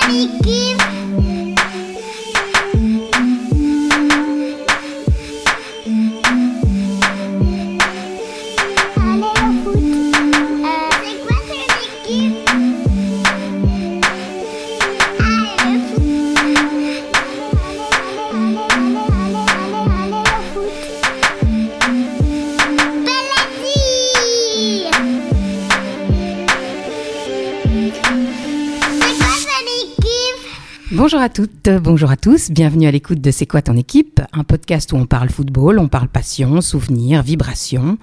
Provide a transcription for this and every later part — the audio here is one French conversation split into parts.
Bonjour à toutes, bonjour à tous, bienvenue à l'écoute de C'est quoi ton équipe? Un podcast où on parle football, on parle passion, souvenirs, vibrations.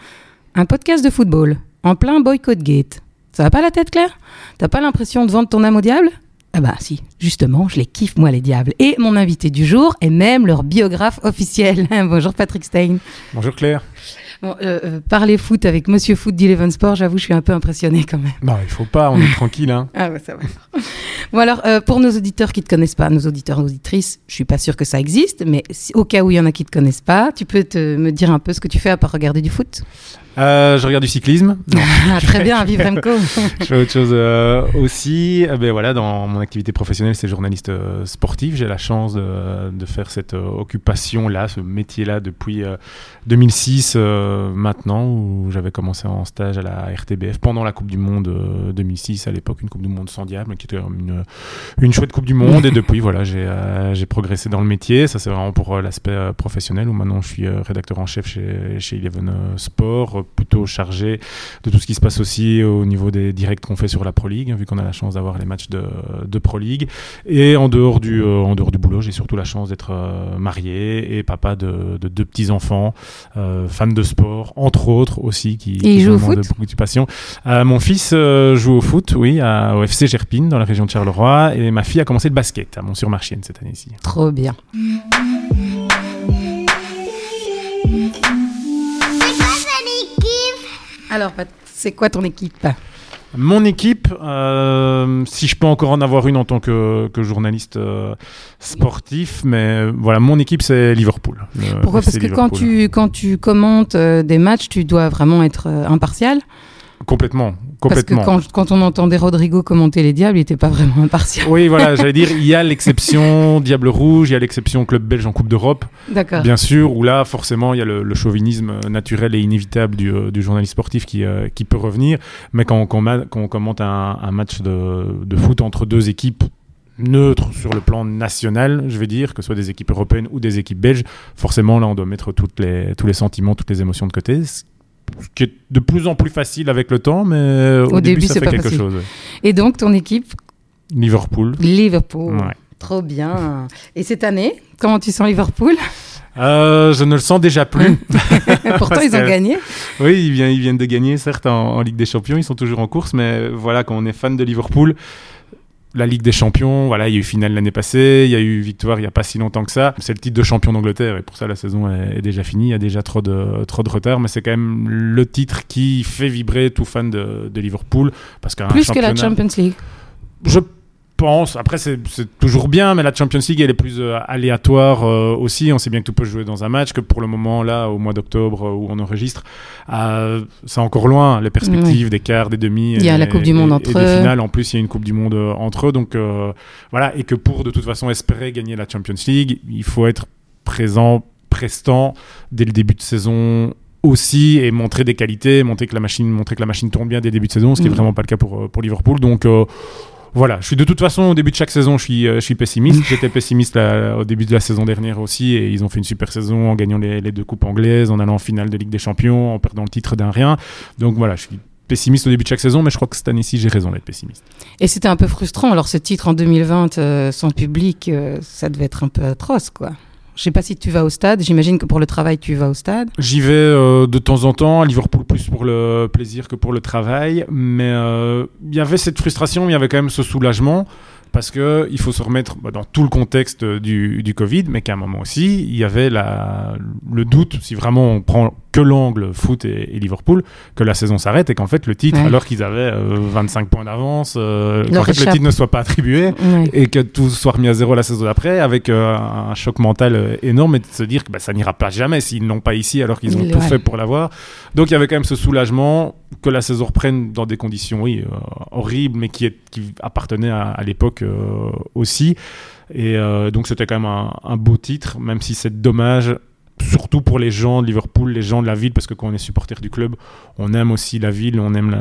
Un podcast de football, en plein boycott gate. Ça va pas la tête Claire? T'as pas l'impression de vendre ton âme au diable? Ah bah si, justement, je les kiffe moi les diables. Et mon invité du jour est même leur biographe officiel. Bonjour Patrick Stein. Bonjour Claire. Bon, euh, euh, parler foot avec Monsieur Foot d'Eleven Sport, j'avoue, je suis un peu impressionné quand même. Non, il faut pas, on est tranquille. Hein. Ah ouais, ça va. bon alors, euh, pour nos auditeurs qui ne te connaissent pas, nos auditeurs et auditrices, je suis pas sûre que ça existe, mais au cas où il y en a qui ne te connaissent pas, tu peux te, me dire un peu ce que tu fais à part regarder du foot? Euh, je regarde du cyclisme. Ah, très bien, vive Remco. je fais autre chose euh, aussi. Euh, ben voilà, dans mon activité professionnelle, c'est journaliste sportif. J'ai la chance de, de faire cette occupation-là, ce métier-là depuis 2006 maintenant, où j'avais commencé en stage à la RTBF pendant la Coupe du Monde 2006, à l'époque, une Coupe du Monde sans diable, qui était une, une chouette Coupe du Monde. et depuis, voilà, j'ai progressé dans le métier. Ça, c'est vraiment pour l'aspect professionnel, où maintenant je suis rédacteur en chef chez, chez Eleven Sport plutôt chargé de tout ce qui se passe aussi au niveau des directs qu'on fait sur la Pro League, vu qu'on a la chance d'avoir les matchs de, de, Pro League. Et en dehors du, euh, en dehors du boulot, j'ai surtout la chance d'être euh, marié et papa de, de deux petits-enfants, euh, fan de sport, entre autres aussi, qui, qui joue au foot de beaucoup de passion. mon fils joue au foot, oui, à, au FC Gerpine, dans la région de Charleroi, et ma fille a commencé le basket à Mont-sur-Marchienne cette année-ci. Trop bien. Alors, c'est quoi ton équipe? Mon équipe, euh, si je peux encore en avoir une en tant que, journaliste euh, sportif, mais voilà, mon équipe c'est Liverpool. Pourquoi? Parce que quand tu, quand tu commentes euh, des matchs, tu dois vraiment être impartial Complètement, complètement. Parce que quand, on entendait Rodrigo commenter les Diables, il n'était pas vraiment impartial. Oui, voilà, j'allais dire, il y a l'exception Diable Rouge, il y a l'exception Club Belge en Coupe d'Europe. D'accord. Bien sûr, où là, forcément, il y a le, chauvinisme naturel et inévitable du, euh, du journaliste sportif qui, euh, qui peut revenir. Mais quand, quand, on commente un, un match de, de foot entre deux équipes neutres sur le plan national, je vais dire, que ce soit des équipes européennes ou des équipes belges, forcément, là, on doit mettre toutes les, tous les sentiments, toutes les émotions de côté, qui est de plus en plus facile avec le temps, mais au, début, ça fait quelque chose. Et donc, ton équipe Liverpool. Liverpool. Trop bien. Et cette année, comment tu sens Liverpool? Euh, je ne le sens déjà plus. Pourtant, ils ont gagné. Oui, ils viennent, ils viennent de gagner, certes, en, en, Ligue des Champions. Ils sont toujours en course, mais voilà, quand on est fan de Liverpool, la Ligue des Champions, voilà, il y a eu finale l'année passée, il y a eu victoire il n'y a pas si longtemps que ça. C'est le titre de champion d'Angleterre et pour ça la saison est, déjà finie. Il y a déjà trop de, trop de retard, mais c'est quand même le titre qui fait vibrer tout fan de, de Liverpool. Parce Plus que la Champions League. Je pense. Après, c'est toujours bien, mais la Champions League, elle est plus euh, aléatoire euh, aussi. On sait bien que tout peut jouer dans un match, que pour le moment, là, au mois d'octobre euh, où on enregistre, c'est encore loin, les perspectives des quarts, des demi. Il y a la Coupe du Monde entre eux. Et finales, en plus, il y a une Coupe du Monde entre eux. Donc, voilà. Et que pour, de toute façon, espérer gagner la Champions League, il faut être présent, prestant dès le début de saison aussi et montrer des qualités, montrer que la machine, montrer que la machine tourne bien dès le début de saison, ce qui n'est mm. vraiment pas le cas pour, pour Liverpool. Donc, voilà, je suis de toute façon au début de chaque saison, je suis, euh, je suis pessimiste. J'étais pessimiste au début de la saison dernière aussi, et ils ont fait une super saison en gagnant les, deux coupes anglaises, en allant en finale de Ligue des Champions, en perdant le titre d'un rien. Donc voilà, je suis pessimiste au début de chaque saison, mais je crois que cette année-ci, j'ai raison d'être pessimiste. Et c'était un peu frustrant. Alors ce titre en 2020 euh, sans public, euh, ça devait être un peu atroce, quoi. Je sais pas si tu vas au stade. J'imagine que pour le travail, tu vas au stade. J'y vais euh, de temps en temps. À Liverpool, plus pour le plaisir que pour le travail. Mais euh, il y avait cette frustration, il y avait quand même ce soulagement parce que il faut se remettre bah, dans tout le contexte du, du Covid, mais qu'à un moment aussi, il y avait la, le doute, si vraiment on prend que l'angle foot et, Liverpool, que la saison s'arrête et qu'en fait le titre, alors qu'ils avaient 25 euh, points d'avance, euh, qu'en fait le titre ne soit pas attribué et que tout soit remis à zéro la saison d'après, avec euh, un choc mental énorme et de se dire que bah, ça n'ira pas jamais s'ils n'ont pas ici alors qu'ils ont tout fait pour l'avoir. Donc il y avait quand même ce soulagement que la saison reprenne dans des conditions oui, horribles, mais qui, est, qui appartenaient à, à l'époque l'époque aussi. Et donc c'était quand même un, beau titre, même si c'est dommage surtout pour les gens de Liverpool, les gens de la ville, parce que quand on est supporter du club, on aime aussi la ville, on aime,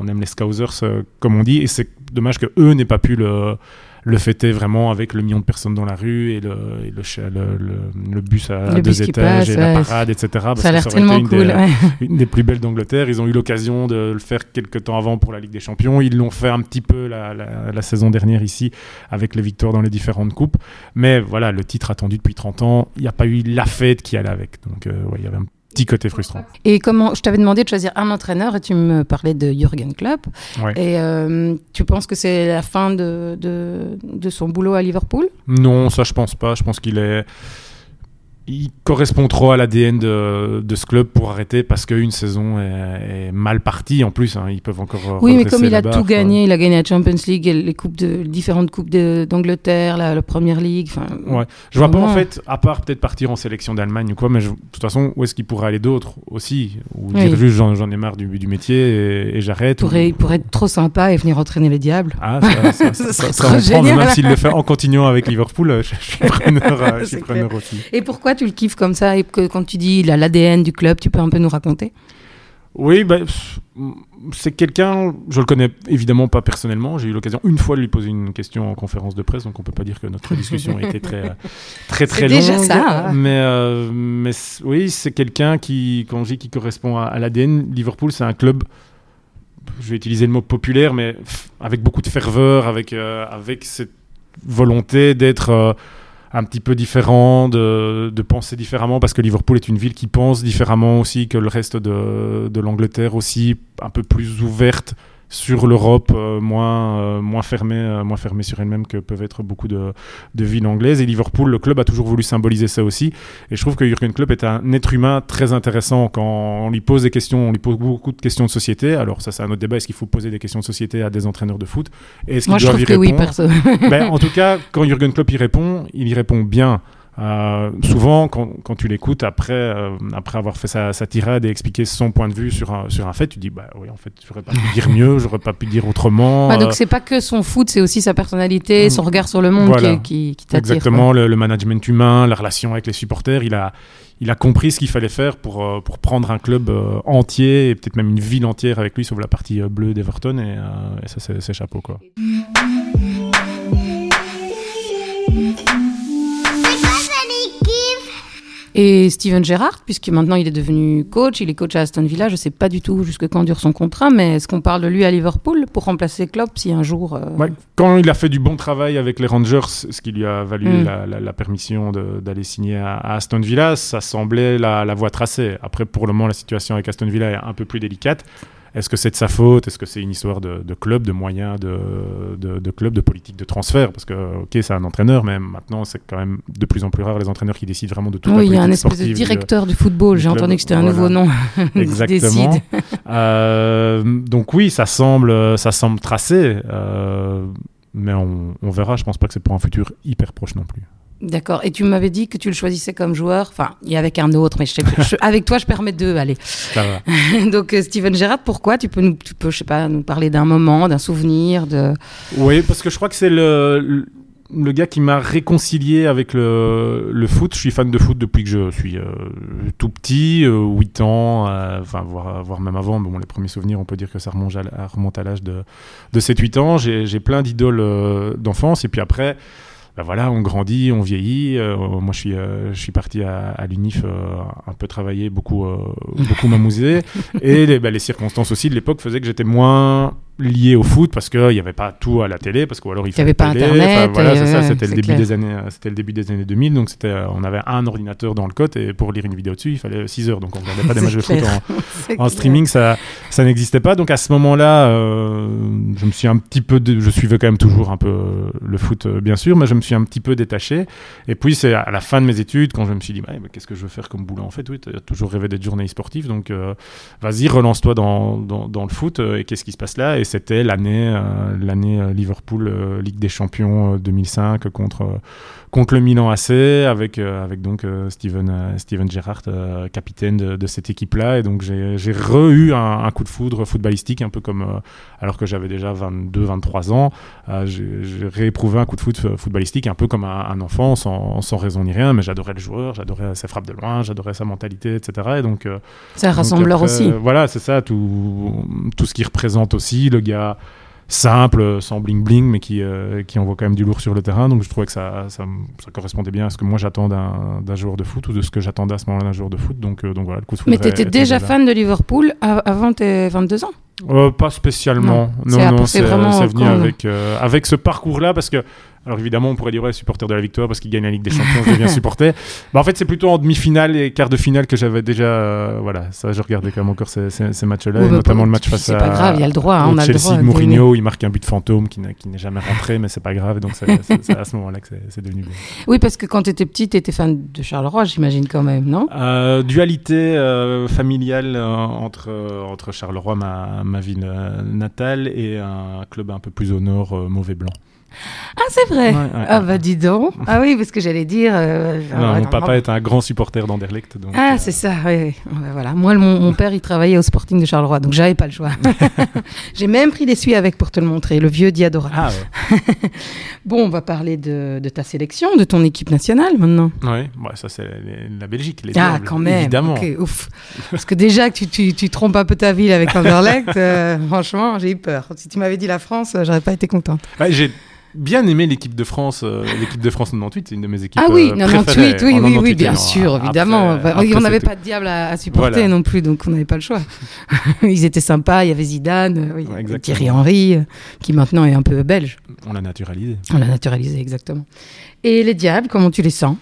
on aime les Scousers, comme on dit, et c'est dommage que eux n'aient pas pu le, le fêter vraiment avec le million de personnes dans la rue et le, le, le, bus à, deux étages et la parade, etc. ça a l'air tellement une cool. Des, une des plus belles d'Angleterre. Ils ont eu l'occasion de le faire quelques temps avant pour la Ligue des Champions. Ils l'ont fait un petit peu la, la, saison dernière ici avec les victoires dans les différentes coupes. Mais voilà, le titre attendu depuis 30 ans, il n'y a pas eu la fête qui allait avec. Donc euh, il y avait un petit côté frustrant. Et comment je t'avais demandé de choisir un entraîneur et tu me parlais de Jürgen Klopp. Et euh, tu penses que c'est la fin de, de, de, son boulot à Liverpool? Non, ça je pense pas. Je pense qu'il est il correspond trop à l'ADN de, de, ce club pour arrêter parce qu'une saison est, mal partie en plus. Hein, ils peuvent encore. Oui, mais comme il a tout gagné, il a gagné la Champions League, les coupes de différentes coupes d'Angleterre, la, la, Première Ligue. Ouais. Je vois pas en fait, à part peut-être partir en sélection d'Allemagne ou quoi, mais de toute façon, où est-ce qu'il pourrait aller d'autre aussi? Ou dire juste j'en ai marre du, du métier et, j'arrête. Il pourrait être trop sympa et venir entraîner les diables. Ah, ça, ça, ça, ça même s'il le fait en continuant avec Liverpool, je, suis preneur, je suis preneur aussi. Et pourquoi tu le kiffes comme ça et que quand tu dis il a l'ADN du club, tu peux un peu nous raconter? Oui, bah, c'est quelqu'un, je le connais évidemment pas personnellement. J'ai eu l'occasion une fois de lui poser une question en conférence de presse, donc on peut pas dire que notre discussion a été très, très, très longue. déjà ça. Hein. Mais, euh, mais oui, c'est quelqu'un qui, quand je dis qui correspond à, l'ADN, Liverpool, c'est un club, je vais utiliser le mot populaire, mais avec beaucoup de ferveur, avec, euh, avec cette volonté d'être. Euh, un petit peu différent, de, de, penser différemment, parce que Liverpool est une ville qui pense différemment aussi que le reste de, de l'Angleterre, aussi un peu plus ouverte sur l'Europe, euh, moins, euh, moins, fermée, euh, moins fermée sur elle-même que peuvent être beaucoup de, de, villes anglaises. Et Liverpool, le club a toujours voulu symboliser ça aussi. Et je trouve que Jurgen Klopp est un être humain très intéressant quand on lui pose des questions, on lui pose beaucoup de questions de société. Alors ça, c'est un autre débat. Est-ce qu'il faut poser des questions de société à des entraîneurs de foot? Est-ce Moi, je trouve que oui, perso. ben, en tout cas, quand Jurgen Klopp y répond, il y répond bien. Euh, souvent, quand, quand tu l'écoutes après, euh, après avoir fait sa, sa, tirade et expliquer son point de vue sur un, sur un fait, tu dis bah oui, en fait, j'aurais pas pu dire mieux, j'aurais pas pu dire autrement. Bah, donc, c'est pas que son foot, c'est aussi sa personnalité, son regard sur le monde qui, qui, t'attire. Exactement, le, management humain, la relation avec les supporters. Il a, il a compris ce qu'il fallait faire pour, euh, pour prendre un club entier et peut-être même une ville entière avec lui, sauf la partie bleue d'Everton. Et, et, ça, c'est chapeau, quoi. Et Steven Gerrard, puisque maintenant il est devenu coach, il est coach à Aston Villa, je ne sais pas du tout jusque quand dure son contrat, mais est-ce qu'on parle de lui à Liverpool pour remplacer Klopp si un jour... Euh, quand il a fait du bon travail avec les Rangers, ce qui lui a valu mm. la, permission d'aller signer à, Aston Villa, ça semblait la, la voie tracée. Après, pour le moment, la situation avec Aston Villa est un peu plus délicate. Est-ce que c'est de sa faute? Est-ce que c'est une histoire de, club, de moyens, de, de, club, de politique de transfert? Parce que, ok, c'est un entraîneur, mais maintenant, c'est quand même de plus en plus rare les entraîneurs qui décident vraiment de tout. Oui, il y a un espèce de directeur du, football. J'ai entendu que c'était un nouveau nom. Exactement. euh, donc oui, ça semble, ça semble tracé, euh, mais on, on verra. Je pense pas que c'est pour un futur hyper proche non plus. D'accord. Et tu m'avais dit que tu le choisissais comme joueur, enfin, et avec un autre, mais je, avec toi, je permets deux, allez. Ça va. Donc, euh, Steven Gerrard, pourquoi? Tu peux, nous, tu peux, je sais pas, nous parler d'un moment, d'un souvenir de... Oui, parce que je crois que c'est le, le, gars qui m'a réconcilié avec le, le, foot. Je suis fan de foot depuis que je suis euh, tout petit, 8 euh, ans, enfin, voire, voire, même avant. Bon, les premiers souvenirs, on peut dire que ça remonte à, remonte à l'âge de, de 7-8 ans. J'ai plein d'idoles d'enfance. Et puis après... Ben voilà, on grandit, on vieillit. Euh, moi, je suis, euh, je suis parti à, à l'UNIF euh, un peu travailler, beaucoup, beaucoup m'amuser. Et les, ben, les, circonstances aussi de l'époque faisaient que j'étais moins lié au foot parce qu'il n'y avait pas tout à la télé, parce que alors il n'y avait pas Internet. voilà, c'est ça, c'était le, début des années, c'était le début des années 2000, donc c'était, on avait un ordinateur dans le code et pour lire une vidéo dessus, il fallait 6 heures, donc on ne regardait pas des matchs de foot en, streaming, ça, ça n'existait pas. Donc à ce moment-là, euh, je me suis un petit peu, je suivais quand même toujours un peu le foot, euh, bien sûr, mais je me suis un petit peu détaché. Et puis c'est à la fin de mes études, quand je me suis dit, bah, qu'est-ce que je veux faire comme boulot en fait? Oui, tu as toujours rêvé d'être journaliste sportif, donc euh, vas-y, relance-toi dans, dans, dans, le foot et qu'est-ce qui se passe là? Et c'était l'année l'année Liverpool Ligue des Champions 2005 contre contre le Milan AC avec avec donc Steven Steven Gerrard capitaine de, cette équipe là et donc j'ai j'ai re-eu un, un, coup de foudre footballistique un peu comme alors que j'avais déjà 22 23 ans. J'ai rééprouvé un coup de foot footballistique un peu comme un, enfant sans, sans raison ni rien. Mais j'adorais le joueur j'adorais ses frappes de loin j'adorais sa mentalité etc et donc c'est un rassembleur aussi. voilà c'est ça tout tout ce qui représente aussi le gars simple, sans bling bling, mais qui, euh, qui envoie quand même du lourd sur le terrain. Donc je trouvais que ça, ça, correspondait bien à ce que moi j'attends d'un joueur de foot ou de ce que j'attendais à ce moment-là d'un joueur de foot. Donc, euh, donc voilà, le coup de Mais tu étais déjà fan de Liverpool avant tes 22 ans? Euh, Pas spécialement. Non, non, c'est venu avec, avec ce parcours-là parce que alors évidemment, on pourrait dire ouais, supporter de la victoire parce qu'il gagne la Ligue des Champions, je deviens supporter. Bah, en fait, c'est plutôt en demi-finale et quart de finale que j'avais déjà. Euh, voilà, ça, je regardais quand même encore ces, ces, matchs-là, notamment le match face à. C'est pas grave, il y a le droit. Hein, on a Chelsea, le droit Mourinho, il marque un but fantôme qui n'est jamais rentré, mais c'est pas grave. Donc c'est à ce moment-là que c'est devenu bien. Oui, parce que quand tu étais petit, tu étais fan de Charleroi, j'imagine quand même, non? Euh, Dualité euh, familiale entre, entre Charleroi, ma, ma ville natale, et un club un peu plus au nord, Mauvais Blanc. Ah, c'est vrai Ah, bah dis donc. Ah oui, parce que j'allais dire. Euh, non, mon papa est un grand supporter d'Anderlecht. Ah, euh, c'est ça, oui. Voilà. Moi, mon, père, il travaillait au Sporting de Charleroi, donc j'avais pas le choix. J'ai même pris des suies avec pour te le montrer, le vieux Diadora. Ah, bon, on va parler de, ta sélection, de ton équipe nationale maintenant. Oui, bah, ça, c'est la Belgique. Les ah, quand même. Évidemment. ouf. Parce que déjà que tu, tu, trompes un peu ta ville avec Anderlecht, euh, franchement, j'ai eu peur. Si tu m'avais dit la France, j'aurais pas été contente. j'ai bien aimé l'équipe de France. Euh, l'équipe de France 98, c'est une de mes équipes. Ah oui, 98, euh, oui, oui, oui, bien sûr, évidemment. on n'avait pas de diable à, supporter non plus, donc on n'avait pas le choix. Ils étaient sympas, il y avait Zidane, Thierry Henry, euh, qui maintenant est un peu belge. On l'a naturalisé. On l'a naturalisé, exactement. Et les diables, comment tu les sens?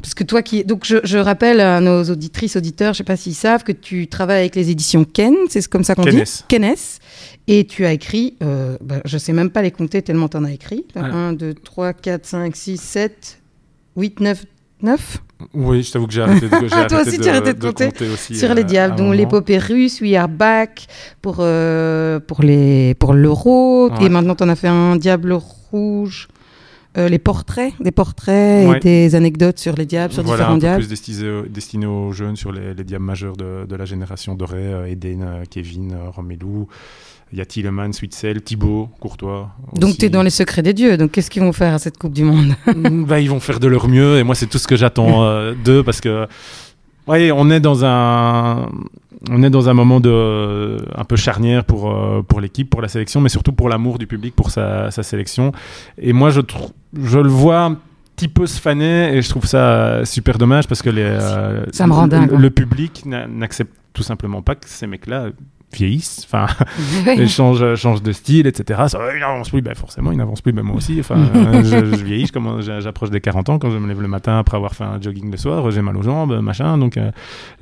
Parce que toi qui. Donc, je, rappelle à nos auditrices, auditeurs, je ne sais pas s'ils savent, que tu travailles avec les éditions Ken, c'est comme ça qu'on dit? Kenes. Et tu as écrit, euh, bah, je ne sais même pas les compter tellement tu en as écrit. 1, 2, 3, 4, 5, 6, 7, 8, 9, 9 Oui, je t'avoue que j'ai arrêté de, Toi aussi, tu as arrêté de, compter, sur les euh, diables. Donc, l'épopée russe, We Are Back pour, euh, pour l'euro. Pour et maintenant, tu en as fait un Diable Rouge. Euh, les portraits, des portraits et des anecdotes sur les diables, sur différents diables. plus destiné, destiné, aux jeunes sur les, diables majeurs de, de, la génération dorée, euh, Eden, euh, Kevin, Romelu. Il y a Tilleman, Switzel, Thibaut, Courtois. Donc tu es dans les secrets des dieux. Donc qu'est-ce qu'ils vont faire à cette Coupe du Monde mm, bah, Ils vont faire de leur mieux et moi c'est tout ce que j'attends d'eux parce que oui, on est dans un on est dans un moment de un peu charnière pour pour l'équipe, pour la sélection, mais surtout pour l'amour du public pour sa, sa sélection. Et moi je je le vois un petit peu se faner et je trouve ça super dommage parce que les, euh, ça me rend dingue. le public n'accepte tout simplement pas que ces mecs-là vieillissent, enfin, ils changent, changent, de style, etc. Ça, ils n'avancent plus, ben forcément, ils n'avancent plus, ben moi aussi. Enfin, je, je, vieillis, j'approche des 40 ans quand je me lève le matin après avoir fait un jogging le soir, j'ai mal aux jambes, machin. Donc, euh,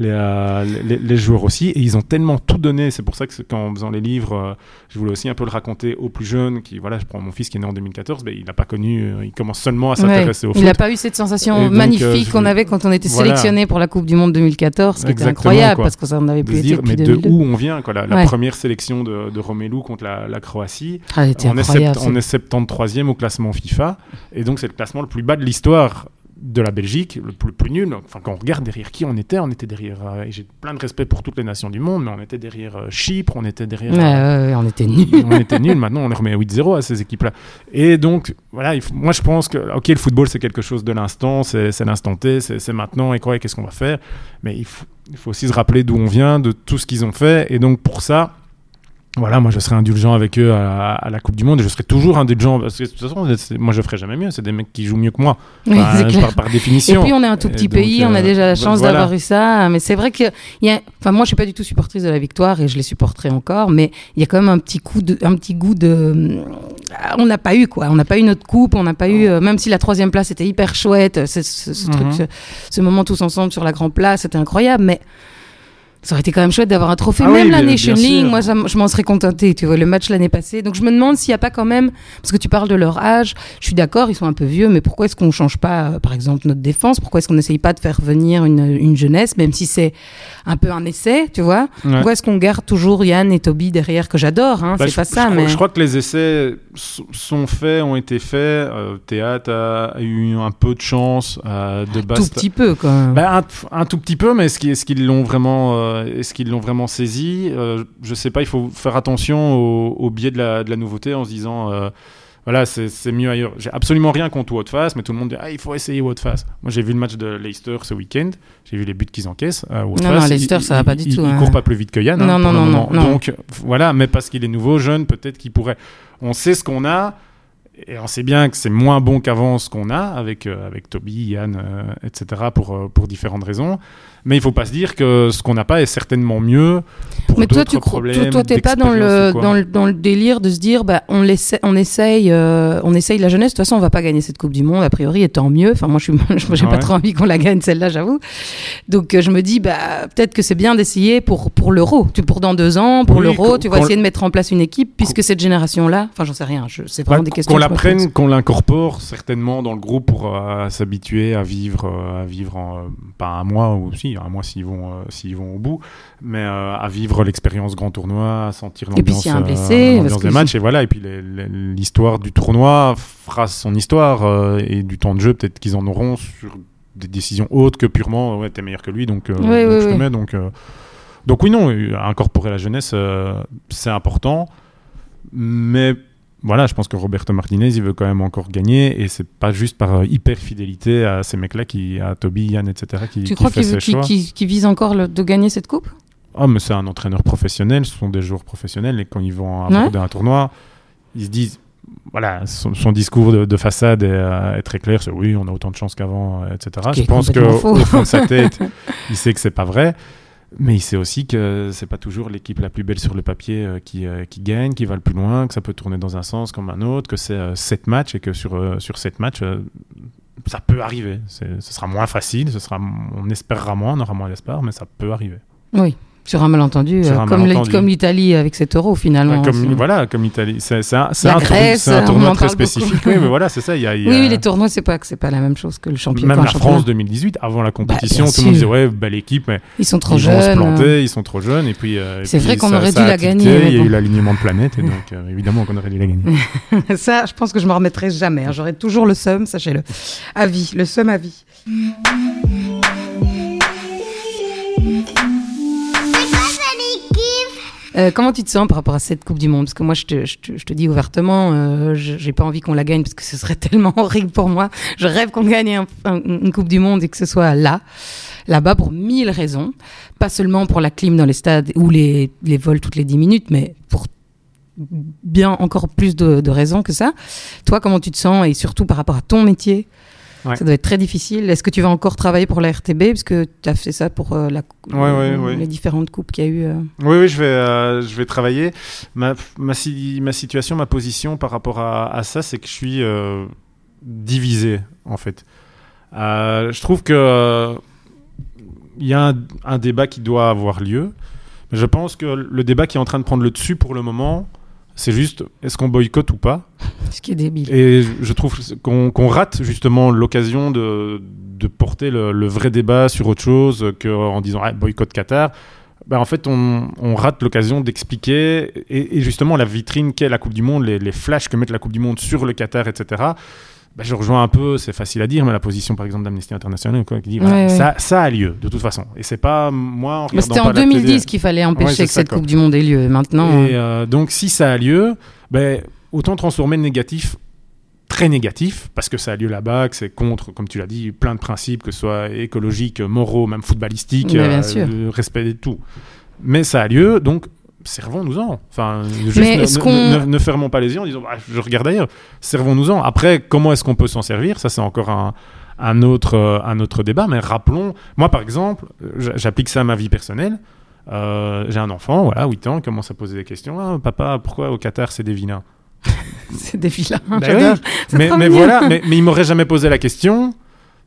euh, les, les, joueurs aussi, et ils ont tellement tout donné. C'est pour ça que en faisant les livres, euh, je voulais aussi un peu le raconter aux plus jeunes. Qui, voilà, je prends mon fils qui est né en 2014, ben, il n'a pas connu, il commence seulement à s'intéresser au foot. Il n'a pas eu cette sensation magnifique qu'on avait quand on était sélectionné pour la Coupe du Monde 2014, ce qui était incroyable parce que ça n'avait plus été Mais de où on vient, quoi, la, première sélection de, de Romelu contre la, Croatie. Ah, on, est on, est 73e au classement FIFA. Et donc, c'est le classement le plus bas de l'histoire de la Belgique, le plus, nul. Enfin, quand on regarde derrière qui on était, on était derrière. Euh, et j'ai plein de respect pour toutes les nations du monde, mais on était derrière euh, Chypre, on était derrière. Euh, on était nuls. on était nuls. Maintenant, on les remet à 8-0 à ces équipes-là. Et donc, voilà, moi je pense que, ok, le football c'est quelque chose de l'instant, c'est l'instant T, c'est maintenant, et quoi, qu'est-ce qu'on va faire? Mais il faut, il faut aussi se rappeler d'où on vient, de tout ce qu'ils ont fait. Et donc, pour ça, voilà, moi je serai indulgent avec eux à, la Coupe du Monde et je serai toujours indulgent parce que de toute façon, moi je ferai jamais mieux. C'est des mecs qui jouent mieux que moi, par, définition. Et puis on est un tout petit pays, on a euh, déjà la chance d'avoir eu ça. Mais c'est vrai que, y a... enfin moi je suis pas du tout supportrice de la victoire et je les supporterai encore, mais il y a quand même un petit coup de, un petit goût de, on n'a pas eu quoi, on n'a pas eu notre coupe, on n'a pas eu, euh, même si la troisième place était hyper chouette, ce, ce, truc, mhm. ce, ce moment tous ensemble sur la grande place, c'était incroyable, mais Ça aurait été quand même chouette d'avoir un trophée. Ah oui, même la bien- Nation League, moi, ça je m'en serais contentée. Tu vois, le match l'année passée. Donc, je me demande s'il n'y a pas quand même. Parce que tu parles de leur âge. Je suis d'accord, ils sont un peu vieux, mais pourquoi est-ce qu'on ne change pas, euh, par exemple, notre défense? Pourquoi est-ce qu'on n'essaye pas de faire venir une, une jeunesse, même si c'est un peu un essai, tu vois? Ouais. Pourquoi est-ce qu'on garde toujours Yann et Toby derrière, que j'adore hein, Bah, C'est je- pas je ça, crois- mais. Je crois que les essais sont faits, ont été faits. Euh, Théâtre a eu un peu de chance. euh, de tout Bast petit peu, quand même. Bah, un, un tout petit peu, mais est-ce qu'ils est-ce qu'ils l'ont vraiment, euh, est-ce qu'ils l'ont vraiment saisi Euh, Je sais pas. Il faut faire attention au, au biais de la, de la nouveauté en se disant, euh, voilà, c'est mieux ailleurs. J'ai absolument rien contre Watfast, mais tout le monde dit, ah, il faut essayer Watfast. Moi, j'ai vu le match de Leicester ce week-end. J'ai vu les buts qu'ils encaissent. Watfast. non, Leicester, Il- ça va pas du il- tout, Il hein. court pas plus vite que Yann. Non, hein, non, non, non, non. Donc voilà, mais parce qu'il est nouveau, jeune, peut-être qu'il pourrait. On sait ce qu'on a. Et on sait bien que c'est moins bon qu'avant ce qu'on a avec, euh, avec Toby, Yann, euh, etc. Pour, euh, pour différentes raisons. Mais il faut pas se dire que ce qu'on n'a pas est certainement mieux. Pour Mais toi, tu crois, problèmes toi, t'es pas dans le, dans le dans le délire de se dire, bah, on l'essaie, on essaye, euh, on essaye la jeunesse. De toute façon, on va pas gagner cette Coupe du Monde a priori, et tant mieux. Enfin, moi, je suis, j'ai Ouais. pas trop envie qu'on la gagne celle-là, j'avoue. Donc, euh, je me dis, bah, peut-être que c'est bien d'essayer pour pour l'Euro, tu pour dans deux ans, pour Oui, l'Euro, tu vas essayer de mettre en place une équipe, puisque cette génération-là, enfin, j'en sais rien. Je, c'est Bah, vraiment des questions. qu'on que l'apprenne, pose. qu'on l'incorpore certainement dans le groupe pour euh, s'habituer à vivre, à vivre en, pas un mois ou aussi un mois s'ils vont, euh, s'ils vont au bout, mais euh, à vivre l'expérience grand tournoi, à sentir l'ambiance, euh, des matchs et voilà. Et puis l'histoire du tournoi fera son histoire et du temps de jeu peut-être qu'ils en auront sur des décisions autres que purement ouais t'es meilleur que lui donc, Oui, donc oui, je te oui. mets donc donc oui non incorporer la jeunesse c'est important mais voilà, je pense que Roberto Martinez, il veut quand même encore gagner et c'est pas juste par euh, hyper fidélité à ces mecs-là, qui, à Toby, Yann, etc., qui, Tu qui crois fait ses choix. qu'il vise encore le- de gagner cette coupe? Ah, mais c'est un entraîneur professionnel, ce sont des joueurs professionnels et quand ils vont aborder un tournoi, ils se disent, voilà, son, son discours de, de façade est, euh, est très clair, c'est oui, on a autant de chance qu'avant, etc. qui Je pense qu'au fond de sa tête, il sait que c'est pas vrai. Mais il sait aussi que c'est pas toujours l'équipe la plus belle sur le papier euh, qui, euh, qui gagne, qui va le plus loin, que ça peut tourner dans un sens comme un autre, que c'est euh, sept matchs et que sur, euh, sur sept matchs, ça peut arriver. Ce sera moins facile, ce sera, on espérera moins, on aura moins d'espoir, mais ça peut arriver. Oui, sur un malentendu, Sur euh, un comme l'I- malentendu. comme l'Italie avec cet euro finalement. Comme, voilà, comme l'Italie. C'est un, Grèce, tournoi très spécifique. Oui, mais voilà, c'est ça. Y a, y Oui, a- oui, les tournois, c'est pas pas la même chose que le championnat. Même la championnat. France 2018, avant la compétition, bien tout le monde disait ouais, belle équipe, mais Ils sont trop ils vont se jeunes. planter, euh. ils sont trop jeunes. Et puis, euh, C'est vrai qu'on aurait dû la gagner, Il y a eu l'alignement de planète, et donc euh, évidemment qu'on aurait dû la gagner. ça, je pense que je me remettrai jamais. hein. J'aurai toujours le seum, sachez-le. À vie, le seum à vie. Euh, comment tu te sens par rapport à cette Coupe du Monde? Parce que moi, je te, je te- je te dis ouvertement, euh, j'ai pas envie qu'on la gagne parce que ce serait tellement horrible pour moi. Je rêve qu'on gagne un- un- une Coupe du Monde et que ce soit là, là-bas, pour mille raisons. Pas seulement pour la clim dans les stades ou les, les vols toutes les 10 minutes, mais pour bien encore plus de, de raisons que ça. Toi, comment tu te sens et surtout par rapport à ton métier? Ouais. Ça doit être très difficile. Est-ce que tu vas encore travailler pour la RTB Parce que tu as fait ça pour euh, la, Ouais, ouais, ouais. les différentes coupes qu'il y a eu. euh? Oui, oui, je vais, euh, je vais travailler. Ma, ma, si- ma situation, ma position par rapport à, à ça, c'est que je suis euh, divisé, en fait. Euh, je trouve que euh, il y a un, un débat qui doit avoir lieu. Mais je pense que le débat qui est en train de prendre le dessus pour le moment, c'est juste est-ce qu'on boycotte ou pas Ce qui est débile. Et je trouve qu'on rate justement l'occasion de, de porter le, le vrai débat sur autre chose qu'en disant ah, boycott Qatar. Ben, en fait, on, on rate l'occasion d'expliquer et, et justement la vitrine qu'est la Coupe du Monde, les, les flashs que met la Coupe du Monde sur le Qatar, etc. Ben, je rejoins un peu, c'est facile à dire, mais la position par exemple d'Amnesty International quoi, qui dit voilà, Ouais, ouais. Ça, a lieu de toute façon. Et c'est pas moi en C'était en pas la 2010 télé. qu'il fallait empêcher que cette quoi. Coupe du Monde ait lieu. Maintenant, Et euh, donc, si ça a lieu, ben, autant transformer le négatif très négatif, parce que ça a lieu là-bas, que c'est contre, comme tu l'as dit, plein de principes, que ce soit écologiques, moraux, même footballistiques, le respect de tout. Mais ça a lieu, donc servons-nous-en. Enfin, juste ne, fermons pas les yeux en disant bah, je regarde ailleurs. Servons-nous-en. Après, comment est-ce qu'on peut s'en servir? Ça, c'est encore un, un autre, euh, un autre débat. Mais rappelons, moi par exemple, j'applique ça à ma vie personnelle. Euh, j'ai un enfant, voilà, 8 ans, il commence à poser des questions. Ah, papa, pourquoi au Qatar c'est des vilains? C'est des vilains. Bah oui, mais, voilà, mais, mais il m'aurait jamais posé la question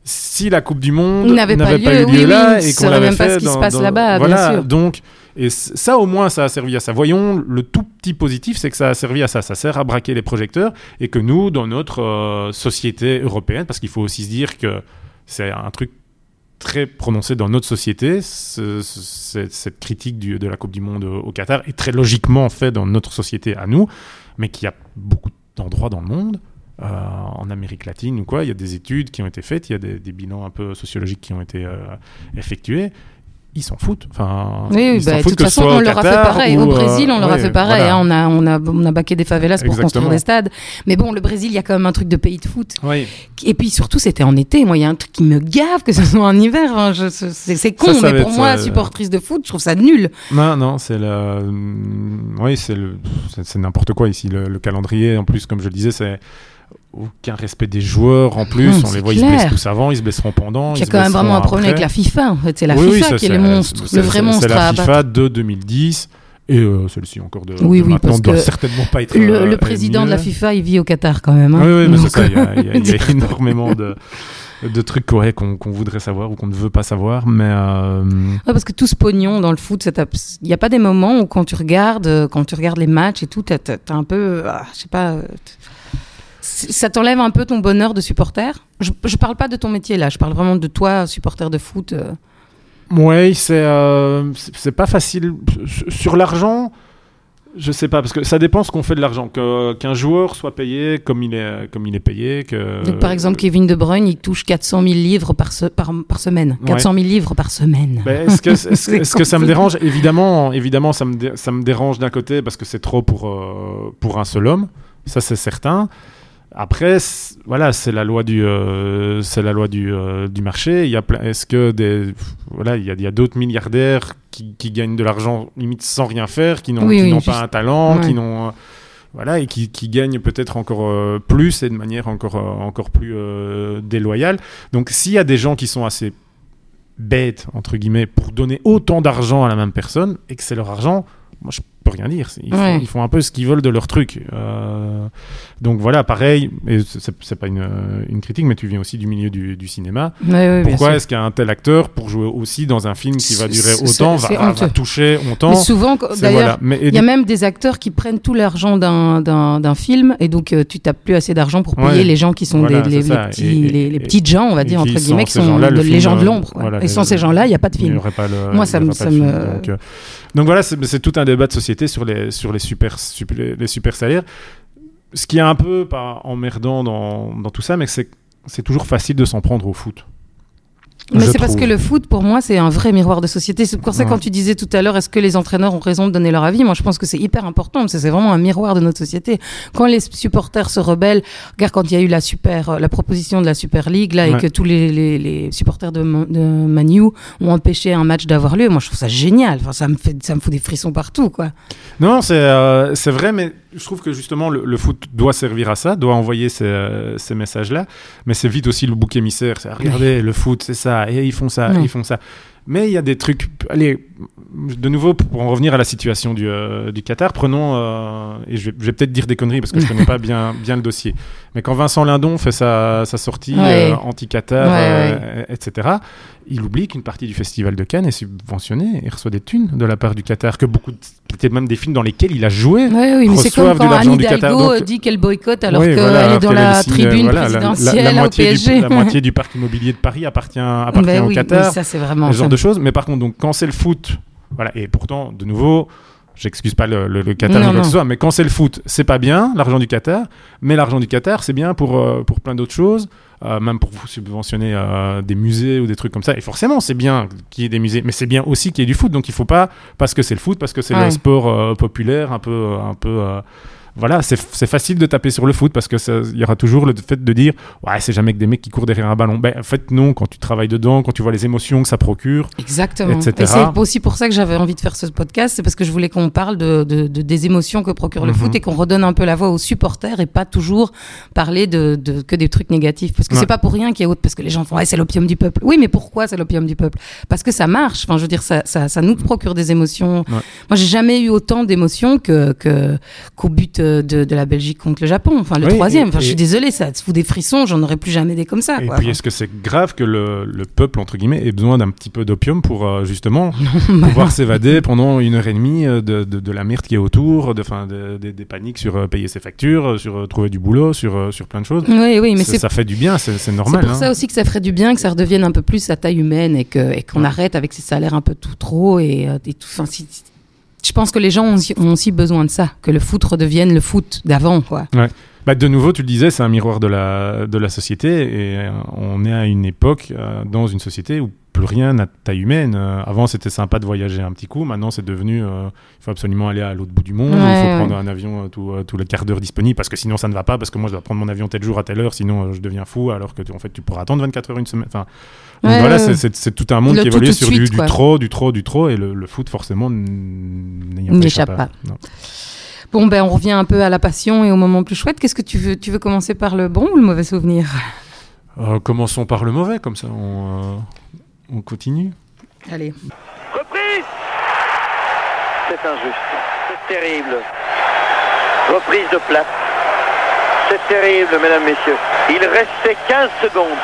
si la Coupe du Monde N'avait pas eu lieu oui, là oui, et on qu'on l'avait même pas fait ce qui se passe dans- là-bas, bien voilà, sûr. donc et ça au moins ça a servi à ça. Voyons le tout petit positif, c'est que ça a servi à ça. Ça sert à braquer les projecteurs et que nous, dans notre euh, société européenne, parce qu'il faut aussi se dire que c'est un truc très prononcé dans notre société, ce- ce- cette, critique de la Coupe du Monde au, Qatar est très logiquement fait dans notre société à nous, mais qu'il y a beaucoup d'endroits dans le monde. euh, en Amérique latine ou quoi, il y a des études qui ont été faites, il y a des, des bilans un peu sociologiques qui ont été euh, effectués. Ils s'en foutent. Enfin, Oui, bah, de toute façon, on leur a fait pareil. ou, Au euh, Brésil, on leur a fait pareil. voilà. hein. On, a, on, a, on a baqué des favelas pour construire des stades. Mais bon, le Brésil, il y a quand même un truc de pays de foot. Oui. Et puis surtout, c'était en été. Moi, il y a un truc qui me gave que ce soit en hiver. Je- c'est con, Ça, ça mais pour être, moi, euh, supportrice de foot, je trouve ça nul. Non, non, c'est le. Oui, c'est le. N'importe quoi ici. Le, le calendrier, en plus, comme je le disais, c'est aucun respect des joueurs. En plus, Non, on les voit, ils se blessent tous avant, ils se blesseront pendant. Il y a quand même vraiment un problème avec après. la FIFA. En fait, c'est la Oui, FIFA qui est le monstre, le vrai monstre C'est à la abattre. FIFA de 2010. Et euh, celle-ci encore de, Oui, de oui, maintenant parce doit certainement pas être. Le, euh, le président de la. FIFA, il vit au Qatar quand même. hein. Oui, oui, mais c'est ça. Il y a, il y a- il y a dire- énormément de, de trucs ouais, qu'on voudrait savoir ou qu'on ne veut pas savoir. Mais euh, Ouais, parce que tout ce pognon dans le foot, il n'y a pas des moments où quand tu regardes, euh, quand tu regardes les matchs et tout, t'as t'as un peu, ah, je sais pas, t- ça t'enlève un peu ton bonheur de supporter? Je, je parle pas de ton métier là, je parle vraiment de toi, supporter de foot. euh. Ouais, c'est euh, c'est pas facile. Sur- l'argent, je sais pas, parce que ça dépend ce qu'on fait de l'argent. Qu'un joueur soit payé comme il est, comme il est payé. Que... Donc par exemple, Kevin De Bruyne, il touche 400 000 livres par, se- par, par semaine. Ouais. 400 000 livres par semaine. Ben, est-ce que, C'est est-ce que ça me dérange? Évidemment, évidemment ça, me dé- ça me dérange d'un côté parce que c'est trop pour, euh, pour un seul homme. Ça, c'est certain. Après, voilà, c'est la loi du, euh, c'est la loi du, euh, du marché. Il y a plein- est-ce que des, voilà, il y a, d'autres milliardaires qui, qui gagnent de l'argent limite sans rien faire, qui n'ont, Oui, qui oui, n'ont juste- pas un talent, ouais. qui n'ont, euh, voilà, et qui, qui gagnent peut-être encore plus et de manière encore, encore plus déloyale. Donc, s'il y a des gens qui sont assez bêtes, entre guillemets, pour donner autant d'argent à la même personne et que c'est leur argent, moi je peux rien dire. Ils, Ouais. font, ils font un peu ce qu'ils veulent de leur truc. Euh, donc voilà, pareil, et c'est pas une, euh, une critique, mais tu viens aussi du milieu du, du cinéma. Ouais, Pourquoi est-ce qu'un tel acteur, pour jouer aussi dans un film qui va durer autant, va, toucher autant Mais souvent, d'ailleurs, voilà. Il y a même des acteurs qui prennent tout l'argent d'un- film et donc euh, tu tapes plus assez d'argent pour payer les gens qui sont Voilà, des, les, les petits, Et- et- les, les et- petites gens, on va dire, entre guillemets, qui sont film, les gens de l'ombre. voilà, et sans ces gens-là, il n'y a pas de film. aurait pas le- Moi, ça me- Donc, euh, donc voilà, c'est tout un débat de société sur les, sur les, super, les, super salaires. Ce qui est un peu pas emmerdant dans, dans tout ça, mais c'est toujours facile de s'en prendre au foot. Mais c'est parce que le foot, pour moi, c'est un vrai miroir de société. C'est pour ça, Ouais. quand tu disais tout à l'heure, est-ce que les entraîneurs ont raison de donner leur avis? Moi, je pense que c'est hyper important, parce que c'est vraiment un miroir de notre société. Quand les supporters se rebellent, regarde quand il y a eu la super, euh, la proposition de la Super League, là, et que tous les, les, les supporters de, de Manu ont empêché un match d'avoir lieu, moi, je trouve ça génial. Enfin, ça me fait, ça me fout des frissons partout, quoi. Non, c'est euh, c'est vrai, mais je trouve que justement le, le foot doit servir à ça, doit envoyer ces, ces messages-là, mais c'est vite aussi le bouc émissaire. Regardez, le foot, c'est ça, et ils font ça, ils font ça. Mais il y a des trucs. Allez, de nouveau, pour en revenir à la situation du, euh, du Qatar, prenons. euh, et je vais, peut-être dire des conneries parce que je connais pas bien, bien le dossier. Mais quand Vincent Lindon fait sa, sa sortie Ouais. euh, anti-Qatar, Ouais, etc., il oublie qu'une partie du festival de Cannes est subventionnée et reçoit des thunes de la part du Qatar, que beaucoup, peut-être même des films dans lesquels il a joué. Ouais, oui, mais c'est comme quand Anne Hidalgo donc- dit qu'elle boycotte alors Oui, qu'elle voilà, est dans la tribune voilà, la- la- présidentielle la, au moitié PSG. Du, la moitié du parc immobilier de Paris appartient, appartient Ben au oui, Qatar. oui, ça c'est vraiment. genre. De choses. Mais par contre, donc, quand c'est le foot, voilà, et pourtant, de nouveau, j'excuse pas le, le- le Qatar Non, ni quoi que non. ce soit, mais quand c'est le foot, c'est pas bien, l'argent du Qatar, mais l'argent du Qatar, c'est bien pour, euh, pour plein d'autres choses. euh, même pour vous subventionner euh, des musées ou des trucs comme ça. Et forcément, c'est bien qu'il y ait des musées, mais c'est bien aussi qu'il y ait du foot. Donc il faut pas, parce que c'est le foot, parce que c'est Ouais. le sport populaire, un peu, un peu voilà, c'est facile de taper sur le foot parce que ça- il y aura toujours le fait de dire ouais c'est jamais que des mecs qui courent derrière un ballon. Ben en fait non, quand tu travailles dedans, quand tu vois les émotions que ça procure. Exactement. etc. Et c'est aussi pour ça que j'avais envie de faire ce podcast, c'est parce que je voulais qu'on parle de, de- de- des émotions que procure le Mhm. foot et qu'on redonne un peu la voix aux supporters et pas toujours parler de, de- que des trucs négatifs. Parce que Ouais. c'est pas pour rien qu'il y a autre, parce que les gens font ouais, c'est l'opium du peuple. Oui, mais pourquoi c'est l'opium du peuple? Parce que ça marche. Enfin, je veux dire, ça, ça, ça nous procure des émotions. Ouais. Moi, j'ai jamais eu autant d'émotions que que- qu'au but de, la Belgique contre le Japon, enfin le Oui, troisième. et- Enfin, je suis désolée, ça te fout des frissons, j'en aurais plus jamais des comme ça. Et quoi. puis, est-ce que c'est grave que le, le peuple, entre guillemets, ait besoin d'un petit peu d'opium pour euh, justement Bah pouvoir s'évader pendant une heure et demie euh, de, de, de la merde qui est autour, de, fin, de- de- des paniques sur euh, payer ses factures, sur euh, trouver du boulot, sur, sur plein de choses? Oui, oui, mais Ça- c'est ça fait du bien, c'est c'est C'est normal. pour hein. ça aussi que ça ferait du bien que ça redevienne un peu plus à taille humaine et que et qu'on Ouais. arrête avec ces salaires un peu tout trop et, et tout. Enfin, si- je pense que les gens ont aussi, ont aussi besoin de ça, que le foot redevienne le foot d'avant, quoi. Bah, de nouveau, tu le disais, c'est un miroir de la, de la société et euh, on est à une époque euh, dans une société où plus rien n'a taille humaine. Euh, avant, c'était sympa de voyager un petit coup. Maintenant, c'est devenu, euh, il faut absolument aller à l'autre bout du monde. il Ouais, faut ouais. prendre un avion tout, tout le quart d'heure disponible parce que sinon, ça ne va pas. Parce que moi, je dois prendre mon avion tel jour à telle heure, sinon je deviens fou. Alors que tu- en fait, tu pourras attendre 24 heures une semaine. Enfin, donc Ouais, voilà, ouais. c'est- tout un monde Le qui évolue sur suite, du, trop, du trop, du trop. Et le, le foot, forcément, n'y N'échappe échappe pas. Non. Bon, ben, on revient un peu à la passion et au moment plus chouette. Qu'est-ce que tu veux Tu veux commencer par le bon ou le mauvais souvenir? Euh, commençons par le mauvais, comme ça, on, euh, on continue. Allez. Reprise C'est injuste. C'est terrible. Reprise de plate. C'est terrible, mesdames, messieurs. Il restait 15 secondes.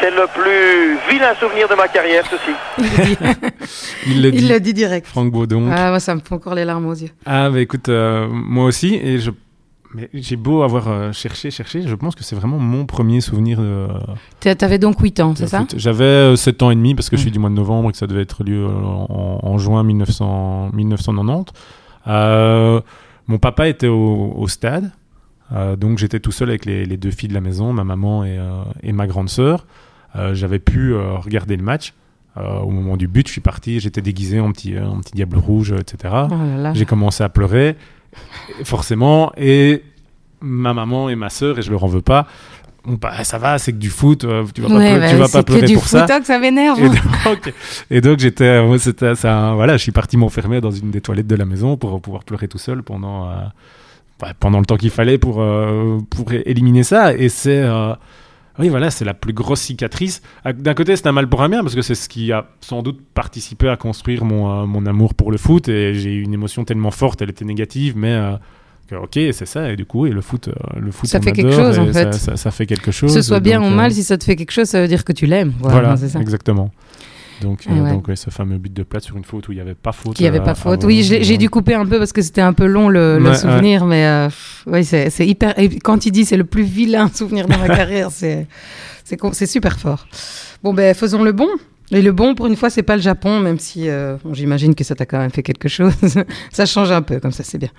C'est le plus vilain souvenir de ma carrière, ceci. Il le dit. Il l'a dit direct. Franck Baudon. Ah, moi, ça me fait encore les larmes aux yeux. Ah bah écoute, euh, moi aussi, et je... Mais j'ai beau avoir euh, cherché, cherché, je pense que c'est vraiment mon premier souvenir de, T'avais donc 8 ans, c'est ça. J'avais euh, 7 ans et demi parce que je suis Mm. du mois de novembre et que ça devait être lieu euh, en, en juin 1900, 1990. Euh, mon papa était au, au stade, euh, donc j'étais tout seul avec les, les deux filles de la maison, ma maman et, euh, et ma grande sœur. Euh, J'avais pu regarder le match. Au moment du but, je suis parti, j'étais déguisé en petit, en petit diable rouge, etc. Oh. J'ai commencé à pleurer, forcément, et ma maman et ma sœur, et je leur en veux pas, bah, ça va, c'est que du foot, tu vas pas, Ouais, pleu- bah, tu vas pas que pleurer du pour ça. foot, oh, que ça m'énerve. Et donc, et donc j'étais, voilà, je suis parti m'enfermer dans une des toilettes de la maison pour pouvoir pleurer tout seul pendant, bah, pendant le temps qu'il fallait pour, euh, pour éliminer ça. Et c'est, euh, oui, voilà, c'est la plus grosse cicatrice. Ah, D'un côté, c'est un mal pour un bien parce que c'est ce qui a sans doute participé à construire mon, euh, mon amour pour le foot et j'ai eu une émotion tellement forte, elle était négative, mais que, ok, c'est ça. Et du coup, et le foot, le foot, Ça fait quelque chose, en et ça- fait. Ça, ça fait quelque Que chose. ce soit bien donc, ou mal, si ça te fait quelque chose, ça veut dire que tu l'aimes. voilà, c'est ça. exactement. Donc, Ah euh, ouais. donc ouais, ce fameux but de plate sur une faute où il n'y avait pas faute. Qu'il n'y avait euh, pas faute. Oui, j'ai j'ai dû couper un peu parce que c'était un peu long le, souvenir, mais euh, oui, c'est hyper. Et quand il dit c'est le plus vilain souvenir de ma carrière, c'est super fort. Bon ben faisons le bon. Et le bon, pour une fois, c'est pas le Japon, même si euh, bon, j'imagine que ça t'a quand même fait quelque chose. ça change un peu, comme ça, c'est bien.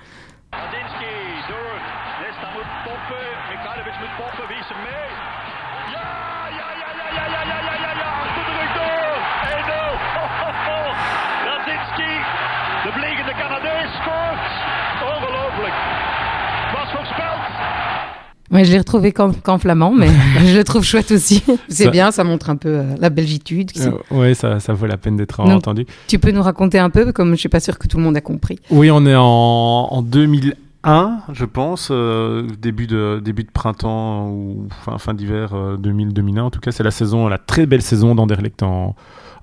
Ouais, je l'ai retrouvé qu'en flamand, mais je le trouve chouette aussi. C'est Ça- bien, ça montre un peu euh, la belgitude. Euh, ouais, ça, ça vaut la peine d'être entendu. Tu peux nous raconter un peu, comme je suis pas sûre que tout le monde a compris. Oui, on est en, en 2001, je pense, euh, début, de, début de printemps ou fin, fin d'hiver 2000-2001. En tout cas, c'est la saison, la très belle saison d'Anderlecht en,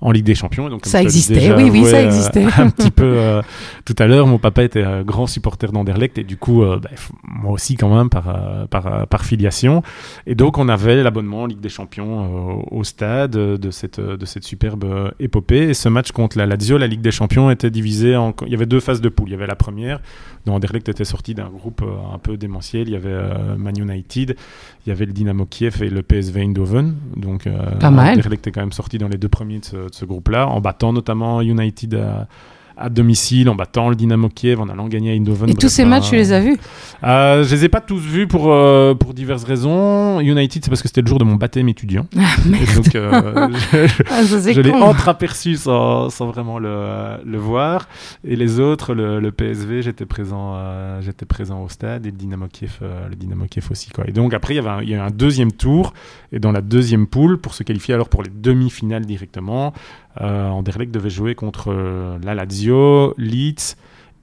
en Ligue des Champions. Et donc, Ça existait, déjà oui, oui, ça avoué, euh, existait. un petit peu euh, tout à l'heure, mon papa était euh, grand supporter d'Anderlecht et du coup, euh, bah, moi aussi quand même par, euh, par, euh, par filiation. Et donc, on avait l'abonnement en Ligue des Champions euh, au stade euh, de cette, euh, de cette superbe euh, épopée. Et ce match contre la Lazio, la Ligue des Champions, était divisé en. Il y avait deux phases de poule. Il y avait la première, dont Anderlecht était sorti d'un groupe euh, un peu démentiel. Il y avait euh, Man United, il y avait le Dynamo Kiev et le PSV Eindhoven. Donc, euh, Pas mal. Anderlecht est quand même sorti dans les deux premiers de ce, ce groupe-là, en battant notamment United à, à domicile, en battant le Dynamo Kiev, en allant gagner à Eindhoven. Et Bref, tous ces un- matchs, tu les as vus euh, je les ai pas tous vus pour, euh, pour diverses raisons. United, c'est parce que c'était le jour de mon baptême étudiant. Ah, Et donc, euh, je, Ah, ça, c'est je l'ai entreaperçu sans, sans vraiment le, le voir. Et les autres, le, le PSV, j'étais présent, euh, j'étais présent au stade et le Dynamo Kiev, le Dynamo Kiev aussi. Quoi. Et donc après, il y y a eu un deuxième tour. Et dans la deuxième poule, pour se qualifier alors pour les demi-finales directement, Anderlecht devait jouer contre euh, la Lazio, Leeds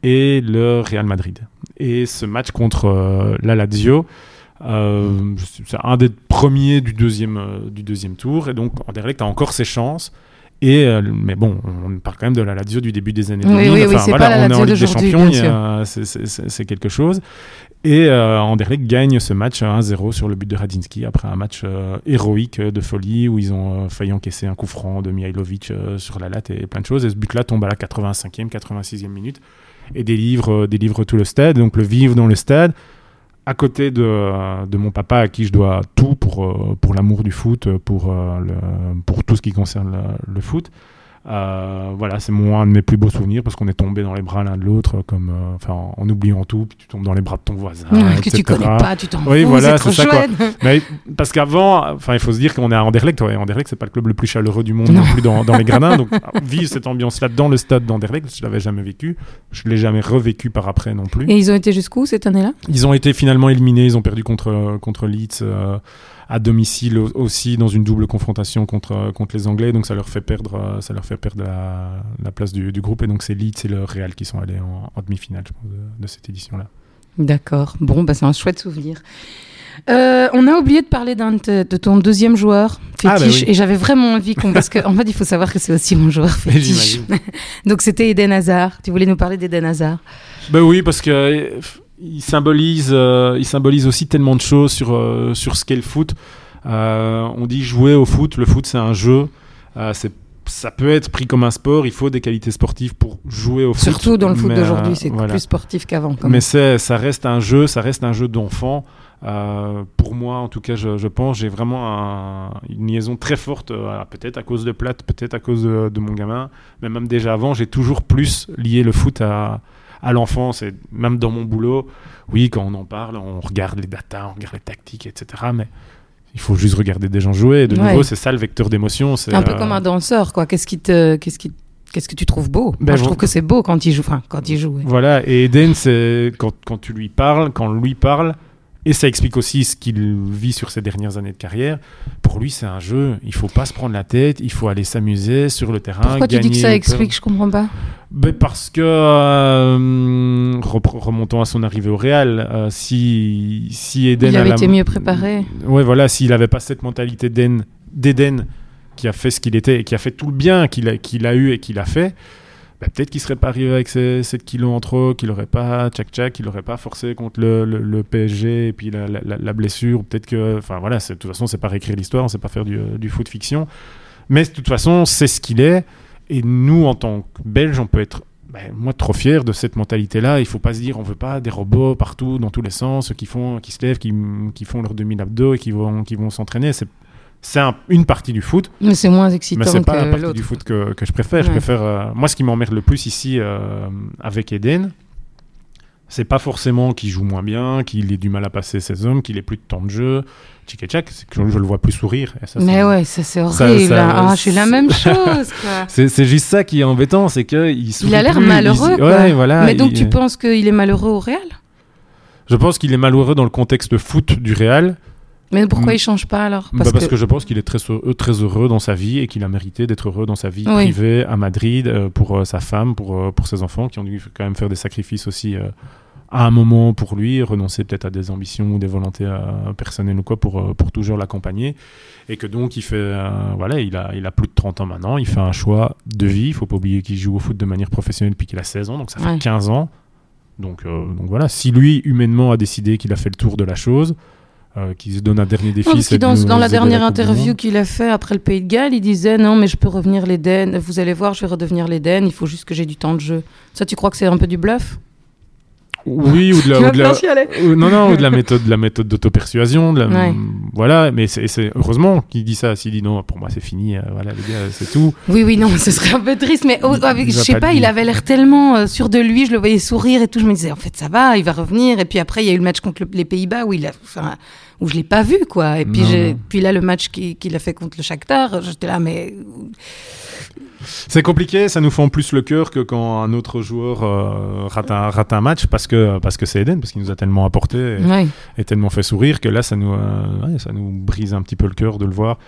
et le Real Madrid. Et ce match contre euh, la Lazio, euh, c'est un des premiers du deuxième, euh, du deuxième tour. Et donc Anderlecht a encore ses chances. Et, euh, mais bon, on parle quand même de la Lazio du début des années Oui, 2000. oui, oui, pas la on est en Ligue des Champions, c'est- quelque chose. Et euh, Anderlecht gagne ce match 1-0 sur le but de Radzinski après un match euh, héroïque de folie où ils ont euh, failli encaisser un coup franc de Mihailovic sur la latte et plein de choses. Et ce but-là tombe à la 85e, 86e minute et délivre, délivre tout le stade. Donc le vivre dans le stade, à côté de, mon papa à qui je dois tout pour, euh, l'amour du foot, pour, euh, pour tout ce qui concerne le foot. Euh, voilà, c'est mon, un de mes plus beaux souvenirs parce qu'on est tombé dans les bras l'un de l'autre, comme, euh, enfin, en, en oubliant tout, puis tu tombes dans les bras de ton voisin. que tu etc. connais pas, tu t'en Oui, voilà, c'est ça, quoi. Mais parce qu'avant, enfin, il faut se dire qu'on est à Anderlecht. Ouais, Anderlecht, c'est pas le club le plus chaleureux du monde Non. non, plus dans, dans les gradins. Donc, vivre cette ambiance-là dans le stade d'Anderlecht, je l'avais jamais vécu. Je l'ai jamais revécu par après non plus. Et ils ont été jusqu'où cette année-là? Ils ont été finalement éliminés. Ils ont perdu contre contre Leeds euh, à domicile au- aussi dans une double confrontation contre contre les Anglais. Donc ça leur fait perdre euh, ça leur fait perdre la, la place du, du groupe. Et donc c'est Leeds et le Real qui sont allés en, en demi-finale je pense, de, de cette édition-là. D'accord. Bon, bah, c'est un chouette souvenir. Euh, on a oublié de parler de, de ton deuxième joueur Ah, bah fétiche oui. et j'avais vraiment envie qu'on parce qu'en en fait il faut savoir que c'est aussi mon joueur fétiche. Donc c'était Eden Hazard. Tu voulais nous parler d'Eden Hazard? Ben oui, parce que euh, il symbolise, euh, il symbolise aussi tellement de choses sur euh, sur ce qu'est le foot. Euh, on dit jouer au foot. Le foot, c'est un jeu. C'est ça peut être pris comme un sport. Il faut des qualités sportives pour jouer au foot. Surtout dans le foot d'aujourd'hui, c'est voilà. plus sportif qu'avant. Mais ça reste un jeu, ça reste un jeu d'enfant. Euh, pour moi, en tout cas, je, je pense, j'ai vraiment un- une liaison très forte, euh, peut-être à cause de Plate, peut-être à cause de, de mon gamin, mais même déjà avant, j'ai toujours plus lié le foot à, à l'enfance, et même dans mon boulot, oui, quand on en parle, on regarde les datas, on regarde les tactiques, etc. Mais il faut juste regarder des gens jouer. De Ouais. nouveau, c'est ça le vecteur d'émotion. C'est un peu euh, comme un danseur, quoi. Qu'est-ce qui te, qu'est-ce qui, qu'est-ce que tu trouves beau? Ben, Moi, je trouve que c'est beau quand il joue. Enfin, quand il joue. ouais. Voilà, et Eden, c'est quand, quand tu lui parles, quand lui parle, et ça explique aussi ce qu'il vit sur ses dernières années de carrière. Pour lui, c'est un jeu. Il faut pas se prendre la tête. Il faut aller s'amuser sur le terrain. Pourquoi tu dis que gagner ça explique? Je comprends pas. Ben, Parce que, euh, remontons à son arrivée au Real, euh, si, si Eden Il avait la- été mieux préparé. Ouais, voilà, s'il n'avait pas cette mentalité d'Eden, d'Eden qui a fait ce qu'il était et qui a fait tout le bien qu'il a, qu'il a eu et qu'il a fait, bah, peut-être qu'il serait pas arrivé avec ses 7 kilos en trop, qu'il aurait pas tchac tchac, qu'il aurait pas forcé contre le, PSG et puis la, la- la- blessure. Peut-être que, enfin voilà, de toute façon, c'est pas réécrire l'histoire, on sait pas faire du, du foot fiction. Mais de toute façon, c'est ce qu'il est. Et nous, en tant que Belges, on peut être, ben, moi, trop fier de cette mentalité-là. Il faut pas se dire, on veut pas des robots partout, dans tous les sens, qui font, qui se lèvent, qui, font leurs 2000 abdos et qui vont, qui vont s'entraîner. C'est un- une partie du foot, Mais c'est moins excitant mais c'est pas la partie du foot que, que je préfère. Je préfère euh, moi, ce qui m'emmerde le plus ici euh, avec Eden, c'est pas forcément qu'il joue moins bien, qu'il ait du mal à passer ses hommes, qu'il ait plus de temps de jeu. Tchik et tchak, c'est que je, le vois plus sourire. Et ça, Mais ouais, ça c'est Ça- horrible. ça- hein. Ah, je suis la même chose. C'est, juste ça qui est embêtant, c'est que il, a l'air malheureux. il- quoi. Ouais, voilà. Mais donc il- tu penses qu'il est malheureux au Real? Je pense qu'il est malheureux dans le contexte foot du Real, Mais pourquoi Mm. il change pas alors? Parce, parce que... je pense qu'il est très, heureux- très heureux dans sa vie et qu'il a mérité d'être heureux dans sa vie Oui. privée à Madrid euh, pour euh, sa femme, pour, euh, pour ses enfants qui ont dû quand même faire des sacrifices aussi à un moment pour lui, renoncer peut-être à des ambitions ou des volontés personnelles ou quoi pour, pour toujours l'accompagner. Et que donc il fait, voilà, il a, il a plus de 30 ans maintenant, il fait un choix de vie. Il faut pas oublier qu'il joue au foot de manière professionnelle depuis qu'il a 16 ans, donc ça fait Ouais. 15 ans. Donc, donc voilà, si lui humainement a décidé qu'il a fait le tour de la chose, euh, qu'il se donne un dernier défi. Non, parce dans, nous dans la dernière interview qu'il a fait après le Pays de Galles, il disait non mais je peux revenir l'Éden. Vous allez voir, je vais redevenir l'Éden. Il faut juste que j'ai du temps de jeu. Ça, tu crois que c'est un peu du bluff? Oui, ou de la, ou de la- non, non, ou de la méthode, de la méthode d'auto-persuasion, de la- Ouais. voilà. Mais c'est, heureusement qu'il dit ça. S'il dit non, pour moi c'est fini, euh, voilà les gars, c'est tout. Oui, oui, non, ce serait un peu triste, mais oh, avec- je sais pas il avait l'air tellement euh, sûr de lui, je le voyais sourire et tout, je me disais, en fait, ça va, il va revenir. Et puis après, il y a eu le match contre le- les Pays-Bas où il a, où je l'ai pas vu, quoi. Et puis, Non, j'ai- non. puis là, le match qui- qu'il a fait contre le Shakhtar, j'étais là, mais C'est compliqué, ça nous en plus le cœur que quand un autre joueur euh, rate, un, rate un match parce que parce que c'est Eden, parce qu'il nous a tellement apporté et, ouais. et tellement fait sourire que là ça nous euh, ouais, ça nous brise un petit peu le cœur de le voir.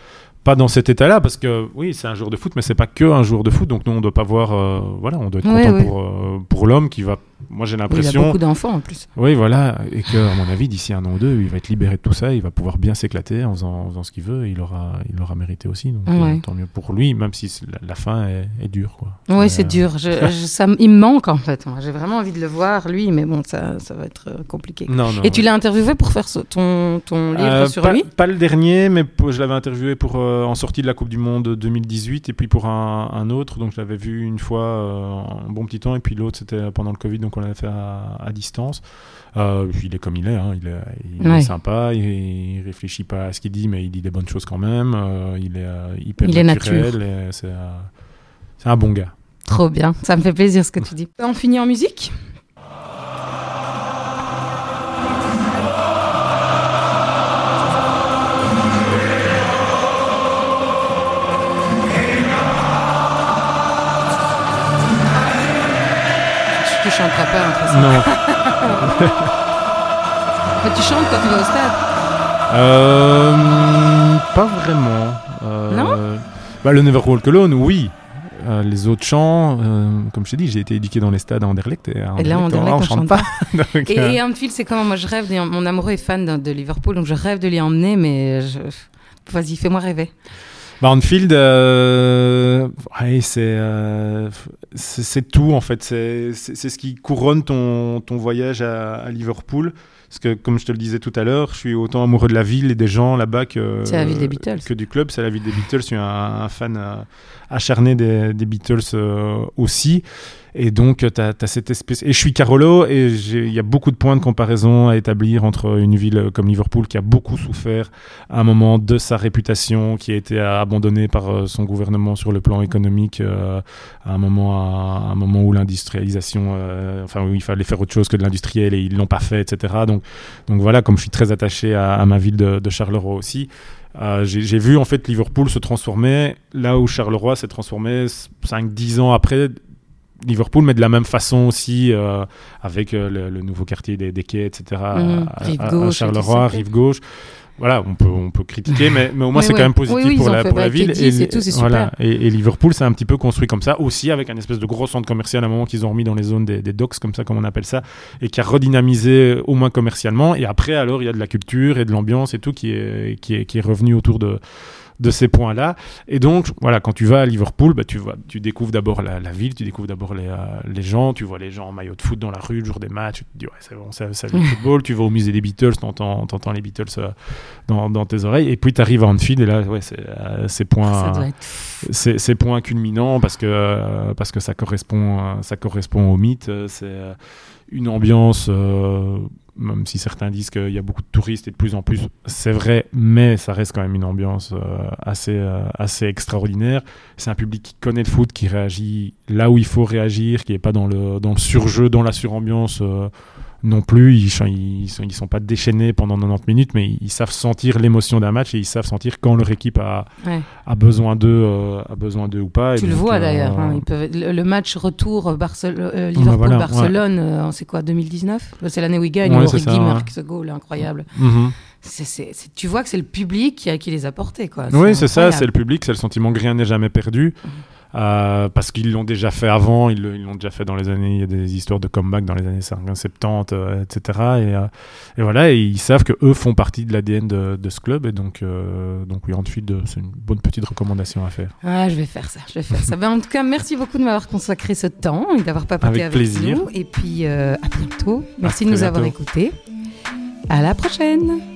Pas dans cet état-là, parce que oui, c'est un joueur de foot, mais c'est pas que un joueur de foot, donc nous on doit pas voir, euh, voilà, on doit être Ouais, content pour pour l'homme qui va moi j'ai Oui, il a l'impression. beaucoup d'enfants en plus. Oui, voilà, et que à mon avis, d'ici un an ou deux, il va être libéré de tout ça, il va pouvoir bien s'éclater en faisant, en faisant ce qu'il veut, et il aura, il aura mérité aussi. Donc, Ouais. euh, tant mieux pour lui, même si la, la fin est, est dure, quoi. Oui, c'est euh, dur. Je, je- ça, il me manque en fait. J'ai vraiment envie de le voir, lui, mais bon, ça, ça va être euh, compliqué. Non, non. Et tu l'as interviewé pour faire ce- ton, ton livre Euh, sur pas, lui? pas le dernier, mais pour- je l'avais interviewé pour en sortie de la Coupe du Monde 2018 et puis pour un, un autre. Donc je l'avais vu une fois un bon petit temps et puis l'autre c'était pendant le Covid, donc on l'avait fait à, à distance. Euh, il est comme il est, hein, il est, il est Ouais. sympa, il, il réfléchit pas à ce qu'il dit, mais il dit des bonnes choses quand même. euh, il est euh, hyper Il naturel euh, c'est un bon gars. Trop bien. Ça me fait plaisir ce que tu dis. On finit en musique? Chanteras pas, toute façon. Non. Mais tu chantes quand tu vas au stade. Euh, pas vraiment. Euh, Non bah, Le Never Walk Alone, oui. Euh, les autres chants, euh, comme je t'ai dit, j'ai été éduqué dans les stades à Anderlecht. Et, à Et là, Anderlecht, Anderlecht, on chante pas. Donc, Et, euh, et Anfield, c'est comment Moi, je rêve. de- mon amoureux est fan de, de Liverpool, donc je rêve de l'y emmener, mais je... vas-y, fais-moi rêver. Anfield, euh, ouais, c'est euh, c'est tout en fait. C'est ce qui couronne ton, ton voyage à, à Liverpool. Parce que, comme je te le disais tout à l'heure, je suis autant amoureux de la ville et des gens là-bas que, C'est la ville des Beatles. que du club. C'est la ville des Beatles. Je suis un, un fan euh, acharné des, des Beatles aussi. Et donc, tu as, cette espèce. Et je suis Carolo, et il y a beaucoup de points de comparaison à établir entre une ville comme Liverpool qui a beaucoup souffert à un moment de sa réputation, qui a été abandonnée par euh, son gouvernement sur le plan économique, euh, à, un moment, à un moment où l'industrialisation, euh, enfin, où il fallait faire autre chose que de l'industriel et ils l'ont pas fait, etc. Donc, donc voilà, comme je suis très attaché à, ma ville de, Charleroi aussi. euh, j'ai vu en fait Liverpool se transformer là où Charleroi s'est transformé 5-10 ans après Liverpool, mais de la même façon aussi, euh, avec euh, le, le nouveau quartier des, des quais, etc. Mhm. à, Charleroi, rive gauche. Voilà, on peut, on peut critiquer, mais, mais au moins c'est ouais. quand même positif Oui, oui, pour, la, pour la ville. Et tout, c'est voilà. Et, et Liverpool, c'est un petit peu construit comme ça, aussi avec un espèce de gros centre commercial à un moment qu'ils ont remis dans les zones des, des docks, comme ça, comme on appelle ça, et qui a redynamisé au moins commercialement. Et après, alors, il y a de la culture et de l'ambiance et tout qui est, qui est, qui est revenu autour de de ces points-là. Et donc, voilà, quand tu vas à Liverpool, bah, tu, vois, tu découvres d'abord la, la ville, tu découvres d'abord les, euh, les gens, tu vois les gens en maillot de foot dans la rue le jour des matchs, tu te dis, ouais, c'est bon, ça, le football, tu vas au musée des Beatles, t'entends, t'entends les Beatles euh, dans, dans tes oreilles, et puis tu arrives à Anfield, et là, ouais, c'est, euh, c'est points, Ça c'est, c'est points culminants parce que, euh, parce que ça, correspond, euh, ça correspond au mythe. euh, C'est euh, une ambiance, euh, même si certains disent qu'il y a beaucoup de touristes et de plus en plus, c'est vrai, mais ça reste quand même une ambiance euh, assez, euh, assez extraordinaire. C'est un public qui connaît le foot, qui réagit là où il faut réagir, qui n'est pas dans le, dans le surjeu, dans la surambiance. euh, non plus, ils, ils, sont, pas déchaînés pendant 90 minutes, mais ils, ils savent sentir l'émotion d'un match et ils savent sentir quand leur équipe a, Ouais. a besoin d'eux, euh, a besoin d'eux ou pas. Et Tu le donc, vois euh, d'ailleurs. hein, le, le match retour euh, bah voilà, Liverpool-Barcelone, c'est quoi, 2019 C'est l'année où ils gagnent, Ouais, Origi marque ce goal incroyable. mhm. Tu vois que c'est le public qui, a- qui les a portés. Quoi. Oui, c'est ça, c'est le public, c'est le sentiment que rien n'est jamais perdu. Euh, parce qu'ils l'ont déjà fait avant, ils l'ont déjà fait dans les années, il y a des histoires de comeback dans les années 50, 70, euh, etc. Et, et voilà, et ils savent que eux font partie de l'ADN de, de ce club, et donc, euh, donc oui, Anfield, euh, c'est une bonne petite recommandation à faire. Ah, je vais faire ça, je vais faire ça. Ben, en tout cas, merci beaucoup de m'avoir consacré ce temps et d'avoir papoté Avec avec, plaisir. nous. Et puis, à bientôt. Merci de nous avoir écoutés. À la prochaine.